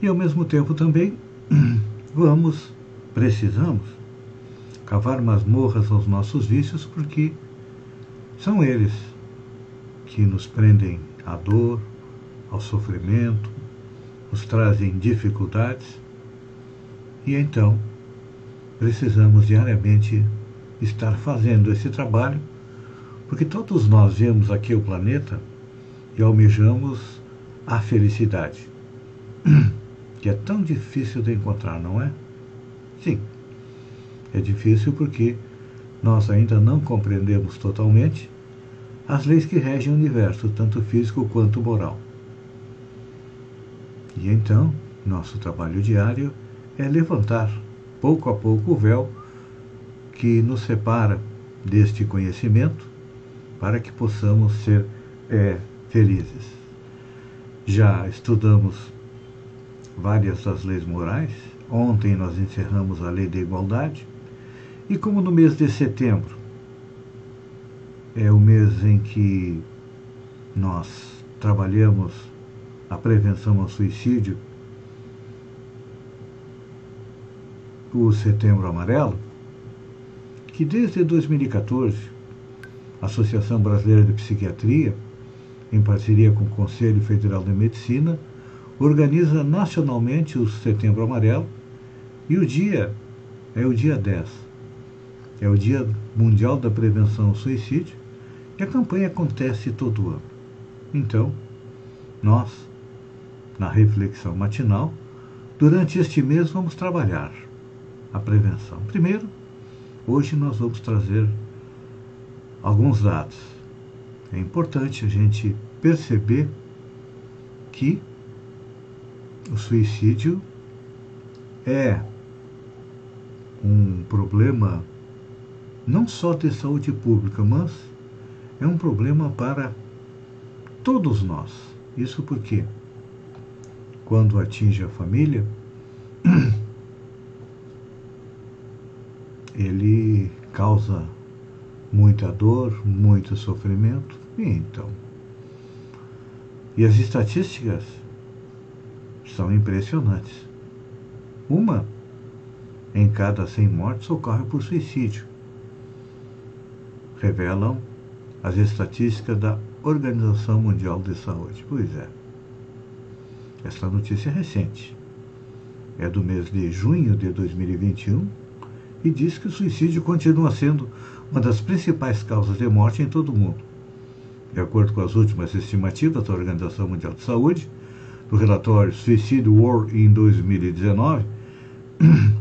E ao mesmo tempo também vamos, precisamos, cavar masmorras aos nossos vícios, porque são eles que nos prendem à dor, ao sofrimento, nos trazem dificuldades, e então precisamos diariamente estar fazendo esse trabalho, porque todos nós vemos aqui o planeta e almejamos a felicidade, que é tão difícil de encontrar, não é? Sim, é difícil porque nós ainda não compreendemos totalmente as leis que regem o universo, tanto físico quanto moral. E então, nosso trabalho diário é levantar, pouco a pouco, o véu que nos separa deste conhecimento para que possamos ser é, felizes. Já estudamos várias das leis morais. Ontem nós encerramos a lei da igualdade. E como no mês de setembro é o mês em que nós trabalhamos a prevenção ao suicídio, o Setembro Amarelo, que desde 2014 a Associação Brasileira de Psiquiatria em parceria com o Conselho Federal de Medicina, organiza nacionalmente o Setembro Amarelo e o dia é o dia 10. É o Dia Mundial da Prevenção ao Suicídio e a campanha acontece todo ano. Então, nós, na reflexão matinal, durante este mês vamos trabalhar a prevenção. Primeiro, hoje nós vamos trazer alguns dados é importante a gente perceber que o suicídio é um problema não só de saúde pública, mas é um problema para todos nós. Isso porque, quando atinge a família, ele causa muita dor, muito sofrimento. E então? E as estatísticas são impressionantes. Uma em cada 100 mortes ocorre por suicídio. Revelam as estatísticas da Organização Mundial de Saúde. Pois é. Esta notícia é recente. É do mês de junho de 2021 e diz que o suicídio continua sendo uma das principais causas de morte em todo o mundo. De acordo com as últimas estimativas da Organização Mundial de Saúde, do relatório Suicide War em 2019,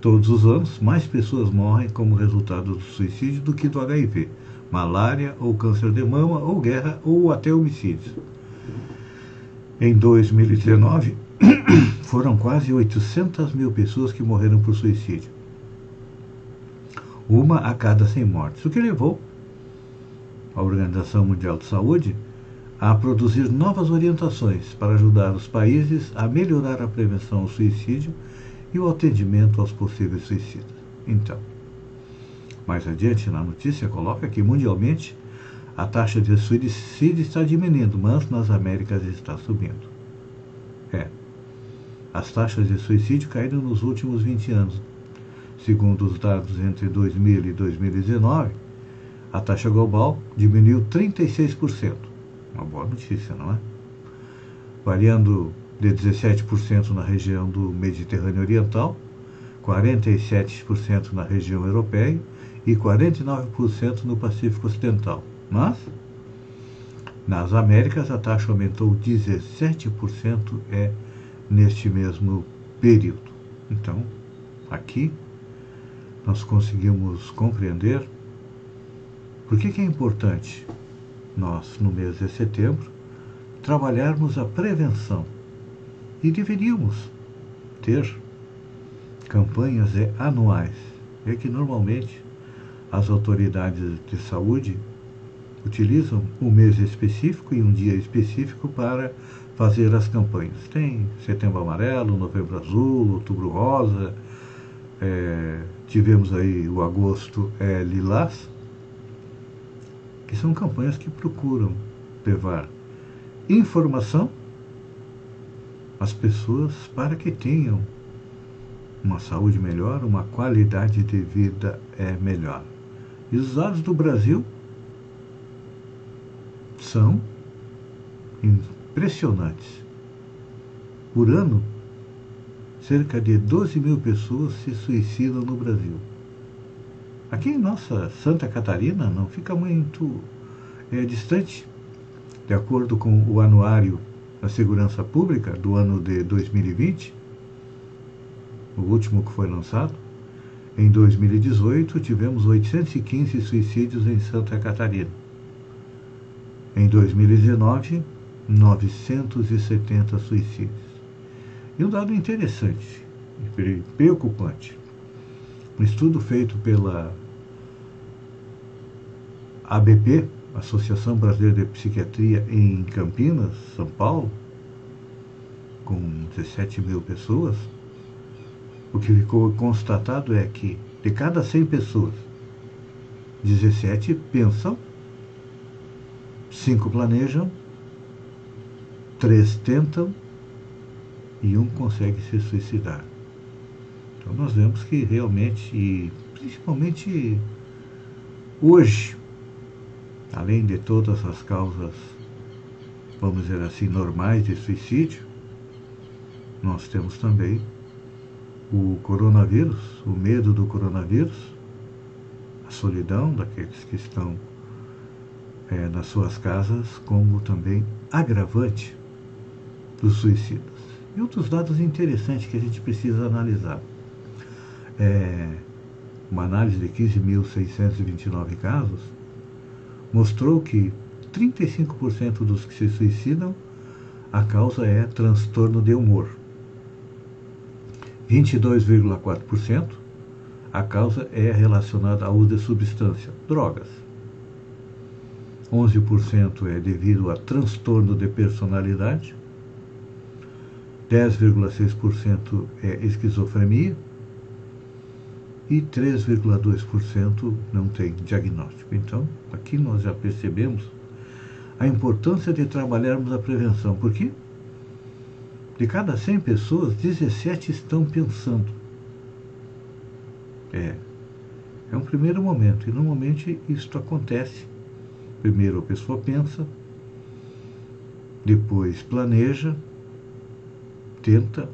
todos os anos mais pessoas morrem como resultado do suicídio do que do HIV, malária ou câncer de mama ou guerra ou até homicídios. Em 2019, foram quase 800 mil pessoas que morreram por suicídio uma a cada 100 mortes, o que levou a Organização Mundial de Saúde a produzir novas orientações para ajudar os países a melhorar a prevenção ao suicídio e o atendimento aos possíveis suicidas. Então, mais adiante na notícia coloca que mundialmente a taxa de suicídio está diminuindo, mas nas Américas está subindo. É. As taxas de suicídio caíram nos últimos 20 anos, Segundo os dados entre 2000 e 2019, a taxa global diminuiu 36%. Uma boa notícia, não é? Variando de 17% na região do Mediterrâneo Oriental, 47% na região europeia e 49% no Pacífico Ocidental. Mas, nas Américas, a taxa aumentou 17% é neste mesmo período. Então, aqui nós conseguimos compreender por que, que é importante nós, no mês de setembro, trabalharmos a prevenção. E deveríamos ter campanhas anuais. É que normalmente as autoridades de saúde utilizam um mês específico e um dia específico para fazer as campanhas. Tem Setembro Amarelo, Novembro Azul, Outubro Rosa, é, tivemos aí o Agosto é, Lilás, que são campanhas que procuram levar informação às pessoas para que tenham uma saúde melhor, uma qualidade de vida é melhor. E os dados do Brasil são impressionantes. Por ano, cerca de 12 mil pessoas se suicidam no Brasil. Aqui em nossa Santa Catarina não fica muito é, distante. De acordo com o Anuário da Segurança Pública do ano de 2020, o último que foi lançado, em 2018 tivemos 815 suicídios em Santa Catarina. Em 2019, 970 suicídios. E um dado interessante preocupante. Um estudo feito pela ABP, Associação Brasileira de Psiquiatria, em Campinas, São Paulo, com 17 mil pessoas, o que ficou constatado é que de cada 100 pessoas, 17 pensam 5 planejam, 3 tentam e um consegue se suicidar. Então nós vemos que realmente, principalmente hoje, além de todas as causas, vamos dizer assim, normais de suicídio, nós temos também o coronavírus, o medo do coronavírus, a solidão daqueles que estão é, nas suas casas como também agravante dos suicidas. E outros dados interessantes que a gente precisa analisar. É, uma análise de 15.629 casos mostrou que 35% dos que se suicidam, a causa é transtorno de humor. 22,4% a causa é relacionada ao uso de substância, drogas. 11% é devido a transtorno de personalidade, 10,6% é esquizofrenia e 3,2% não tem diagnóstico. Então, aqui nós já percebemos a importância de trabalharmos a prevenção. Por quê? De cada 100 pessoas, 17 estão pensando. É, é um primeiro momento, e normalmente isto acontece Primeiro a pessoa pensa, depois planeja, tenta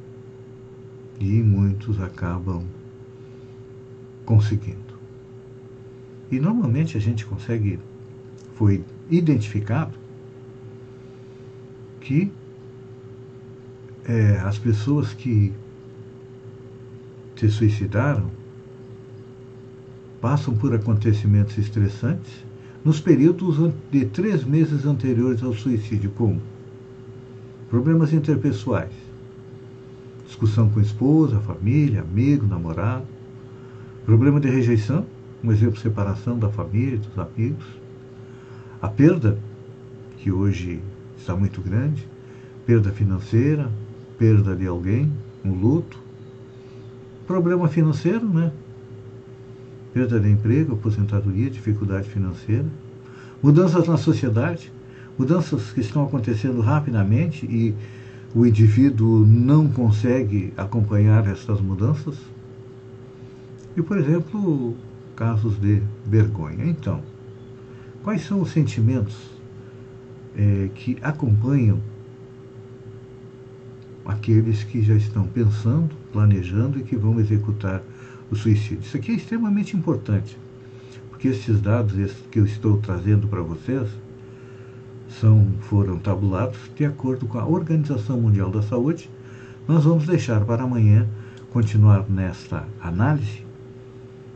e muitos acabam conseguindo. E normalmente a gente consegue, foi identificado que é, as pessoas que se suicidaram passam por acontecimentos estressantes nos períodos de três meses anteriores ao suicídio, como problemas interpessoais, discussão com esposa, família, amigo, namorado, problema de rejeição, um exemplo, separação da família, dos amigos, a perda, que hoje está muito grande, perda financeira, perda de alguém, um luto, problema financeiro, né? perda de emprego, aposentadoria, dificuldade financeira, mudanças na sociedade, mudanças que estão acontecendo rapidamente e o indivíduo não consegue acompanhar essas mudanças. E, por exemplo, casos de vergonha. Então, quais são os sentimentos é, que acompanham aqueles que já estão pensando, planejando e que vão executar o suicídio. Isso aqui é extremamente importante, porque esses dados que eu estou trazendo para vocês são, foram tabulados de acordo com a Organização Mundial da Saúde. Nós vamos deixar para amanhã continuar nesta análise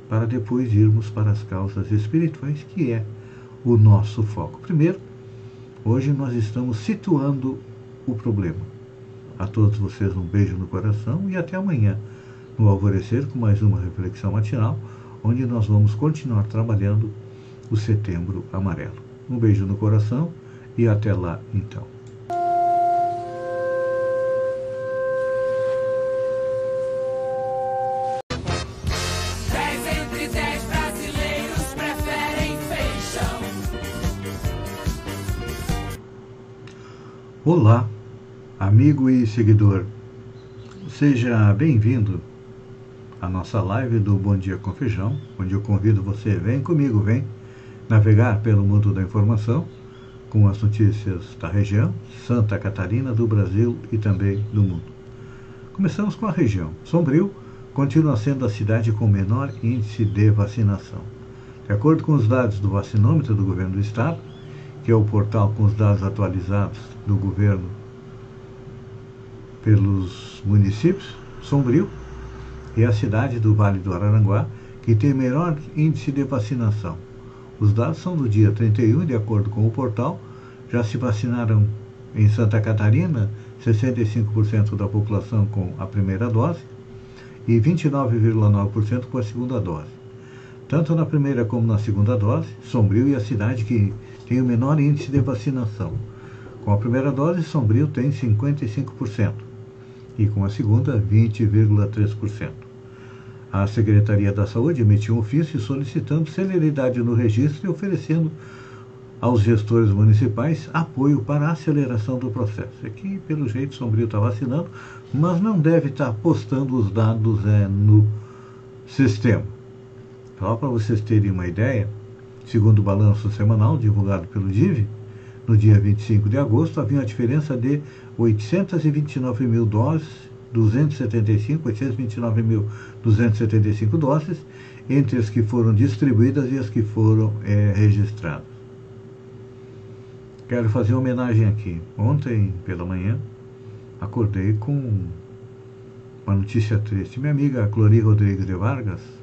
para depois irmos para as causas espirituais, que é o nosso foco. Primeiro, hoje nós estamos situando o problema. A todos vocês um beijo no coração e até amanhã, no alvorecer, com mais uma reflexão matinal, onde nós vamos continuar trabalhando o setembro amarelo. Um beijo no coração e até lá então. Olá, amigo e seguidor. Seja bem-vindo à nossa live do Bom Dia com Feijão, onde eu convido você, vem comigo, vem navegar pelo mundo da informação com as notícias da região, Santa Catarina, do Brasil e também do mundo. Começamos com a região. Sombrio continua sendo a cidade com menor índice de vacinação. De acordo com os dados do vacinômetro do governo do estado, que é o portal com os dados atualizados do governo pelos municípios, Sombrio é a cidade do Vale do Araranguá que tem menor índice de vacinação. Os dados são do dia 31, de acordo com o portal, já se vacinaram em Santa Catarina 65% da população com a primeira dose e 29,9% com a segunda dose. Tanto na primeira como na segunda dose, Sombrio é a cidade que tem o menor índice de vacinação. Com a primeira dose, Sombrio tem 55% e com a segunda, 20,3%. A Secretaria da Saúde emitiu um ofício solicitando celeridade no registro e oferecendo aos gestores municipais apoio para a aceleração do processo. Aqui, pelo jeito, Sombrio está vacinando, mas não deve estar tá postando os dados é, no sistema. Só para vocês terem uma ideia, segundo o balanço semanal divulgado pelo DIV, no dia 25 de agosto havia uma diferença de 829 mil doses, 275, 829.275 doses, entre as que foram distribuídas e as que foram é, registradas. Quero fazer uma homenagem aqui. Ontem, pela manhã, acordei com uma notícia triste. Minha amiga Clori Rodrigues de Vargas,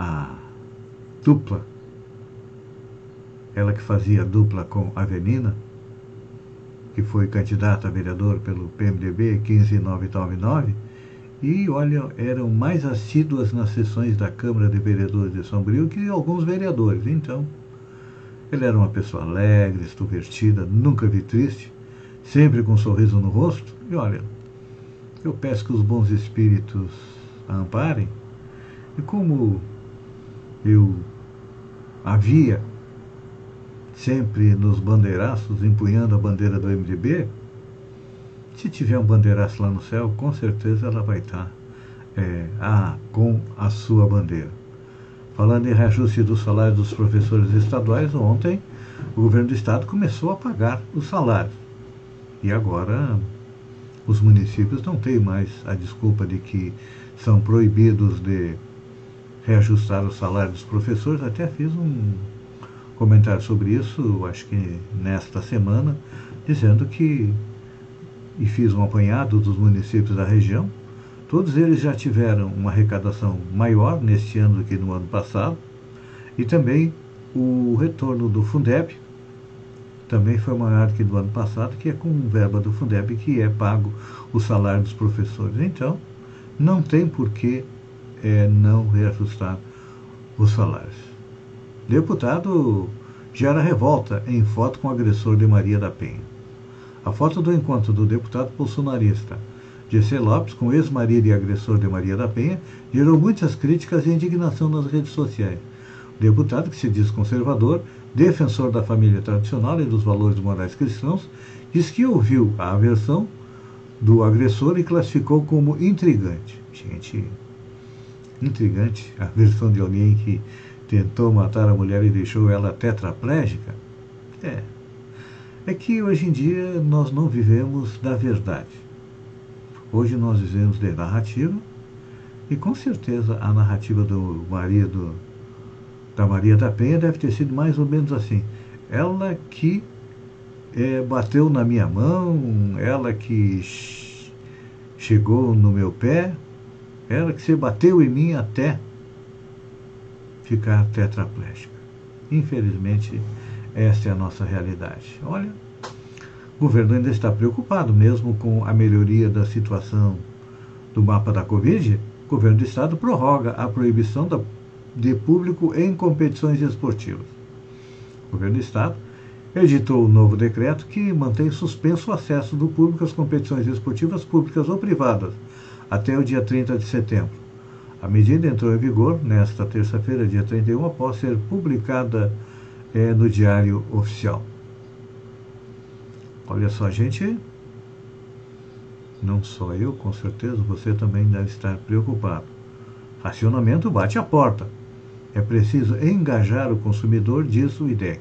a dupla, ela que fazia dupla com Avenina, que foi candidata a vereador pelo PMDB 15999, e olha, eram mais assíduas nas sessões da Câmara de Vereadores de Sombrio que alguns vereadores. Então, ele era uma pessoa alegre, extrovertida, nunca vi triste, sempre com um sorriso no rosto. E olha, eu peço que os bons espíritos a amparem. E como eu havia sempre nos bandeiraços empunhando a bandeira do MDB, se tiver um bandeiraço lá no céu, com certeza ela vai estar é, a, com a sua bandeira. Falando em reajuste do salário dos professores estaduais, ontem o governo do estado começou a pagar os salários. E agora os municípios não têm mais a desculpa de que são proibidos de reajustar o salário dos professores. Até fiz um comentário sobre isso, acho que nesta semana, dizendo que, e fiz um apanhado dos municípios da região, todos eles já tiveram uma arrecadação maior neste ano do que no ano passado, e também o retorno do Fundeb também foi maior que do ano passado, que é com verba do Fundeb que é pago o salário dos professores. Então, não tem por que é, não reajustar os salários. Deputado gera revolta em foto com o agressor de Maria da Penha. A foto do encontro do deputado bolsonarista Gessé Lopes com ex-marido e agressor de Maria da Penha gerou muitas críticas e indignação nas redes sociais. O deputado, que se diz conservador, defensor da família tradicional e dos valores morais cristãos, diz que ouviu a aversão do agressor e classificou como intrigante. Gente, intrigante a versão de alguém que tentou matar a mulher e deixou ela tetraplégica? É. É que hoje em dia nós não vivemos da verdade. Hoje nós vivemos de narrativa e com certeza a narrativa do marido da Maria da Penha deve ter sido mais ou menos assim. Ela que é, bateu na minha mão, ela que chegou no meu pé, ela que se bateu em mim até ficar tetraplégica. Infelizmente, essa é a nossa realidade. Olha, o governo ainda está preocupado, mesmo com a melhoria da situação do mapa da Covid. O governo do estado prorroga a proibição de público em competições esportivas. O governo do estado editou o novo decreto que mantém suspenso o acesso do público às competições esportivas públicas ou privadas até o dia 30 de setembro. A medida entrou em vigor nesta terça-feira, dia 31, após ser publicada é, no Diário Oficial. Olha só, gente, não só eu, com certeza, você também deve estar preocupado. Racionamento bate a porta. É preciso engajar o consumidor, diz o IDEC.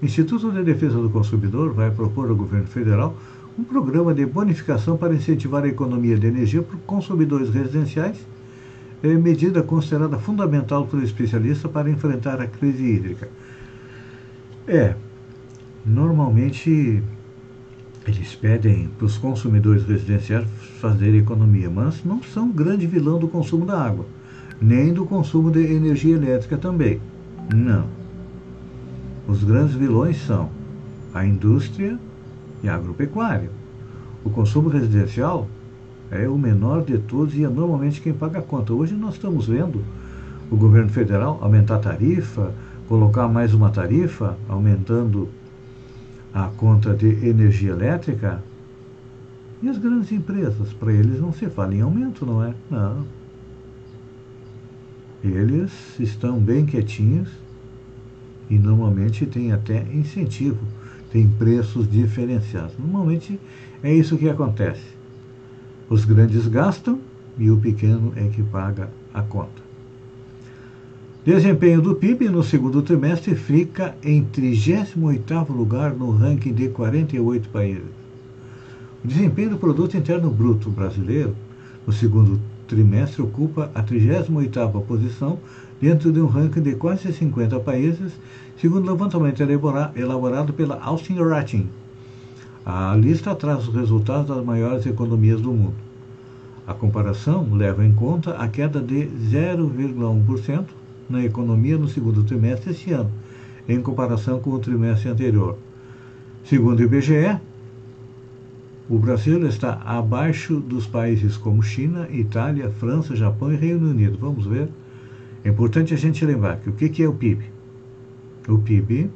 O Instituto de Defesa do Consumidor vai propor ao governo federal um programa de bonificação para incentivar a economia de energia para consumidores residenciais, é medida considerada fundamental por especialista para enfrentar a crise hídrica. É, normalmente eles pedem para os consumidores residenciais fazerem economia, mas não são grande vilão do consumo da água, nem do consumo de energia elétrica também. Não. Os grandes vilões são a indústria e a agropecuária. O consumo residencial é o menor de todos e é normalmente quem paga a conta. Hoje nós estamos vendo o governo federal aumentar a tarifa, colocar mais uma tarifa, aumentando a conta de energia elétrica. E as grandes empresas, para eles não se fala em aumento, não é? Não. Eles estão bem quietinhos e normalmente tem até incentivo, tem preços diferenciados. Normalmente é isso que acontece. Os grandes gastam e o pequeno é que paga a conta. Desempenho do PIB no segundo trimestre fica em 38º lugar no ranking de 48 países. O desempenho do produto interno bruto brasileiro no segundo trimestre ocupa a 38ª posição dentro de um ranking de quase 50 países, segundo o levantamento elaborado pela Austin Rating. A lista traz os resultados das maiores economias do mundo. A comparação leva em conta a queda de 0,1% na economia no segundo trimestre deste ano, em comparação com o trimestre anterior. Segundo o IBGE, o Brasil está abaixo dos países como China, Itália, França, Japão e Reino Unido. Vamos ver é importante a gente lembrar que o que é o PIB? O PIB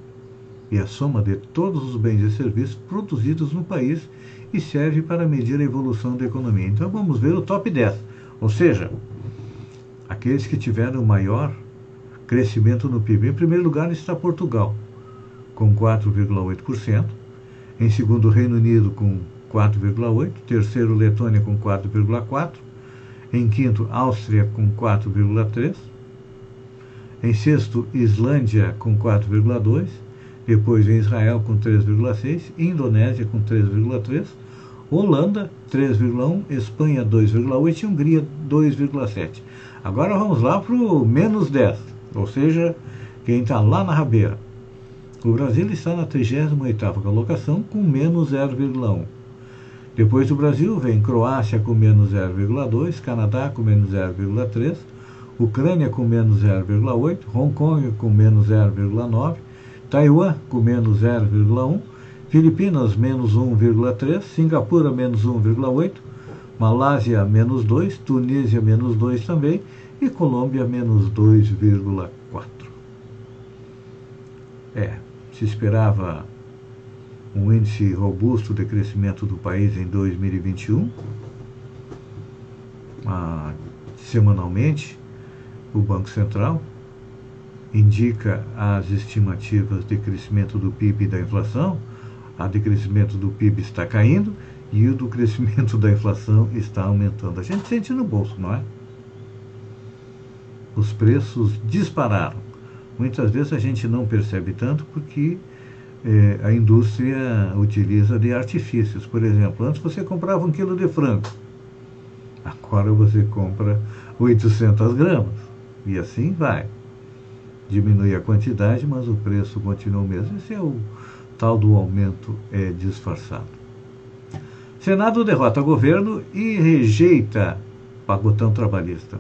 é a soma de todos os bens e serviços produzidos no país e serve para medir a evolução da economia. Então vamos ver o top 10, ou seja, aqueles que tiveram o maior crescimento no PIB. Em primeiro lugar está Portugal, com 4,8%. Em segundo, Reino Unido, com 4,8%. Terceiro, Letônia, com 4,4%. Em quinto, Áustria, com 4,3%. Em sexto, Islândia com 4,2, depois vem Israel com 3,6, Indonésia com 3,3, Holanda 3,1, Espanha 2,8 e Hungria 2,7. Agora vamos lá para o menos 10, ou seja, quem está lá na rabeira. O Brasil está na 38ª colocação com menos 0,1. Depois do Brasil vem Croácia com menos 0,2, Canadá com menos 0,3, Ucrânia com menos 0,8, Hong Kong com menos 0,9, Taiwan com menos 0,1, Filipinas menos 1,3, Singapura menos 1,8, Malásia menos 2, Tunísia menos 2 também e Colômbia menos 2,4. É, se esperava um índice robusto de crescimento do país em 2021. Ah, semanalmente, o Banco Central indica as estimativas de crescimento do PIB e da inflação, a de crescimento do PIB está caindo e o do crescimento da inflação está aumentando. A gente sente no bolso, não é? Os preços dispararam. Muitas vezes a gente não percebe tanto porque eh, a indústria utiliza de artifícios. Por exemplo, antes você comprava um quilo de frango Agora você compra 800 gramas. E assim vai. Diminui a quantidade, mas o preço continua o mesmo. Esse é o tal do aumento é, disfarçado. Senado derrota governo e rejeita pacotão trabalhista.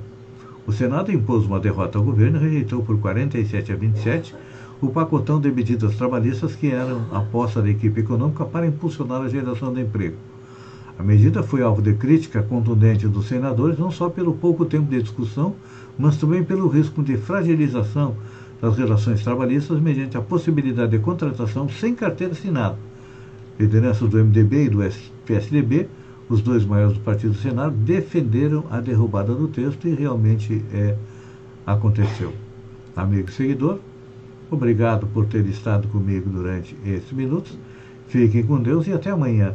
O Senado impôs uma derrota ao governo e rejeitou por 47 a 27 o pacotão de medidas trabalhistas que eram a aposta da equipe econômica para impulsionar a geração de emprego. A medida foi alvo de crítica contundente dos senadores, não só pelo pouco tempo de discussão, mas também pelo risco de fragilização das relações trabalhistas mediante a possibilidade de contratação sem carteira assinada. Lideranças do MDB e do PSDB, os dois maiores do Partido do Senado, defenderam a derrubada do texto e realmente é, aconteceu. Amigo e seguidor, obrigado por ter estado comigo durante esses minutos. Fiquem com Deus e até amanhã,